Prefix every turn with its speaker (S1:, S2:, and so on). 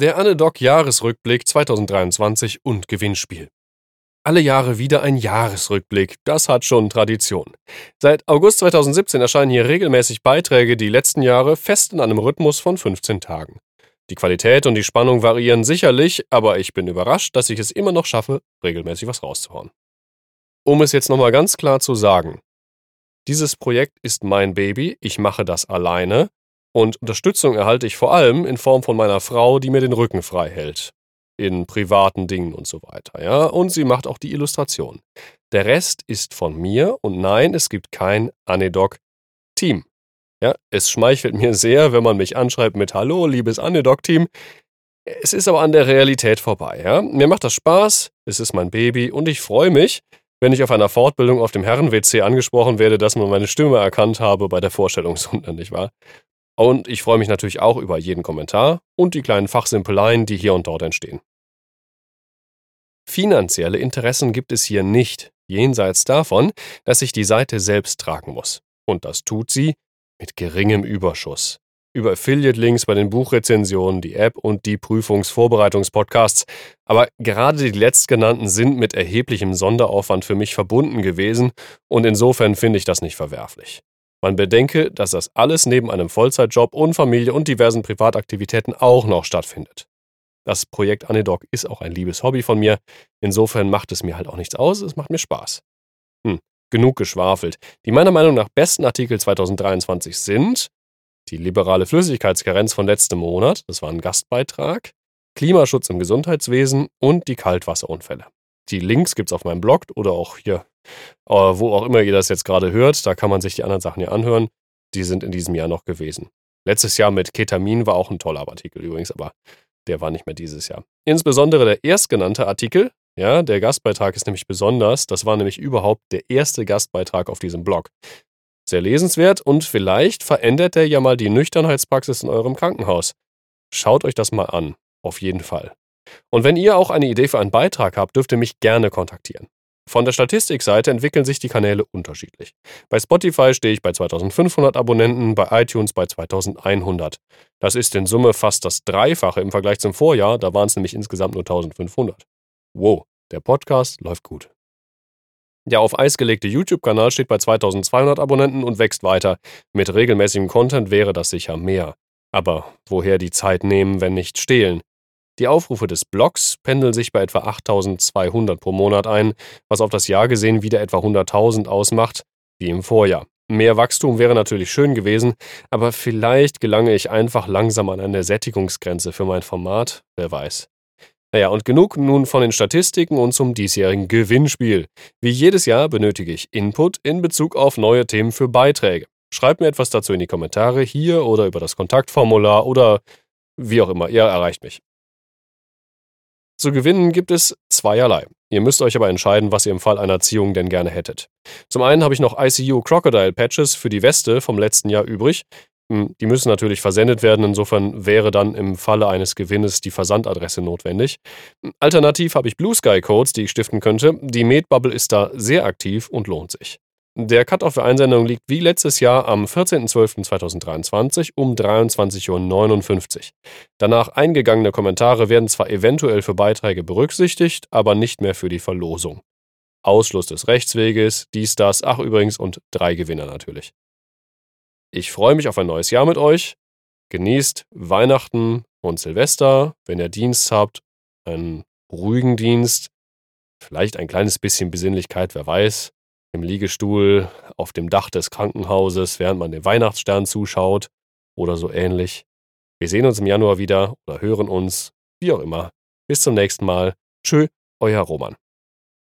S1: Der Anedoc Jahresrückblick 2023 und Gewinnspiel. Alle Jahre wieder ein Jahresrückblick, das hat schon Tradition. Seit August 2017 erscheinen hier regelmäßig Beiträge, die letzten Jahre fest in einem Rhythmus von 15 Tagen. Die Qualität und die Spannung variieren sicherlich, aber ich bin überrascht, dass ich es immer noch schaffe, regelmäßig was rauszuhauen. Um es jetzt nochmal ganz klar zu sagen, dieses Projekt ist mein Baby, ich mache das alleine und Unterstützung erhalte ich vor allem in Form von meiner Frau, die mir den Rücken frei hält. In privaten Dingen und so weiter, ja. Und sie macht auch die Illustration. Der Rest ist von mir und nein, es gibt kein Anedoc-Team. Ja, es schmeichelt mir sehr, wenn man mich anschreibt mit Hallo, liebes Anedoc-Team. Es ist aber an der Realität vorbei, ja. Mir macht das Spaß, es ist mein Baby und ich freue mich, wenn ich auf einer Fortbildung auf dem Herren-WC angesprochen werde, dass man meine Stimme erkannt habe bei der Vorstellungsrunde, nicht wahr? Und ich freue mich natürlich auch über jeden Kommentar und die kleinen Fachsimpeleien, die hier und dort entstehen. Finanzielle Interessen gibt es hier nicht, jenseits davon, dass ich die Seite selbst tragen muss. Und das tut sie mit geringem Überschuss. Über Affiliate-Links bei den Buchrezensionen, die App und die Prüfungsvorbereitungspodcasts. Aber gerade die letztgenannten sind mit erheblichem Sonderaufwand für mich verbunden gewesen und insofern finde ich das nicht verwerflich. Man bedenke, dass das alles neben einem Vollzeitjob und Familie und diversen Privataktivitäten auch noch stattfindet. Das Projekt Anedoc ist auch ein liebes Hobby von mir. Insofern macht es mir halt auch nichts aus, es macht mir Spaß. Hm, genug geschwafelt. Die meiner Meinung nach besten Artikel 2023 sind die liberale Flüssigkeitskarenz von letztem Monat, das war ein Gastbeitrag, Klimaschutz im Gesundheitswesen und die Kaltwasserunfälle. Die Links gibt es auf meinem Blog oder auch hier, äh, wo auch immer ihr das jetzt gerade hört. Da kann man sich die anderen Sachen ja anhören. Die sind in diesem Jahr noch gewesen. Letztes Jahr mit Ketamin war auch ein toller Artikel übrigens, aber der war nicht mehr dieses Jahr. Insbesondere der erstgenannte Artikel, ja, der Gastbeitrag ist nämlich besonders. Das war nämlich überhaupt der erste Gastbeitrag auf diesem Blog. Sehr lesenswert und vielleicht verändert er ja mal die Nüchternheitspraxis in eurem Krankenhaus. Schaut euch das mal an, auf jeden Fall. Und wenn ihr auch eine Idee für einen Beitrag habt, dürft ihr mich gerne kontaktieren. Von der Statistikseite entwickeln sich die Kanäle unterschiedlich. Bei Spotify stehe ich bei 2500 Abonnenten, bei iTunes bei 2100. Das ist in Summe fast das Dreifache im Vergleich zum Vorjahr, da waren es nämlich insgesamt nur 1500. Wow, der Podcast läuft gut. Der auf Eis gelegte YouTube-Kanal steht bei 2200 Abonnenten und wächst weiter. Mit regelmäßigem Content wäre das sicher mehr. Aber woher die Zeit nehmen, wenn nicht stehlen? Die Aufrufe des Blogs pendeln sich bei etwa 8200 pro Monat ein, was auf das Jahr gesehen wieder etwa 100.000 ausmacht, wie im Vorjahr. Mehr Wachstum wäre natürlich schön gewesen, aber vielleicht gelange ich einfach langsam an eine Sättigungsgrenze für mein Format, wer weiß. Naja, und genug nun von den Statistiken und zum diesjährigen Gewinnspiel. Wie jedes Jahr benötige ich Input in Bezug auf neue Themen für Beiträge. Schreibt mir etwas dazu in die Kommentare hier oder über das Kontaktformular oder wie auch immer, ihr erreicht mich. Zu gewinnen gibt es zweierlei. Ihr müsst euch aber entscheiden, was ihr im Fall einer Ziehung denn gerne hättet. Zum einen habe ich noch ICU Crocodile Patches für die Weste vom letzten Jahr übrig. Hm, die müssen natürlich versendet werden, insofern wäre dann im Falle eines Gewinnes die Versandadresse notwendig. Alternativ habe ich Blue Sky Codes, die ich stiften könnte. Die Medbubble ist da sehr aktiv und lohnt sich. Der für Einsendung liegt wie letztes Jahr am 14.12.2023 um 23.59 Uhr. Danach eingegangene Kommentare werden zwar eventuell für Beiträge berücksichtigt, aber nicht mehr für die Verlosung. Ausschluss des Rechtsweges, dies, das, ach übrigens und drei Gewinner natürlich. Ich freue mich auf ein neues Jahr mit euch. Genießt Weihnachten und Silvester, wenn ihr Dienst habt, einen ruhigen Dienst, vielleicht ein kleines bisschen Besinnlichkeit, wer weiß im Liegestuhl auf dem Dach des Krankenhauses, während man den Weihnachtsstern zuschaut oder so ähnlich. Wir sehen uns im Januar wieder oder hören uns, wie auch immer. Bis zum nächsten Mal. Tschö, euer Roman.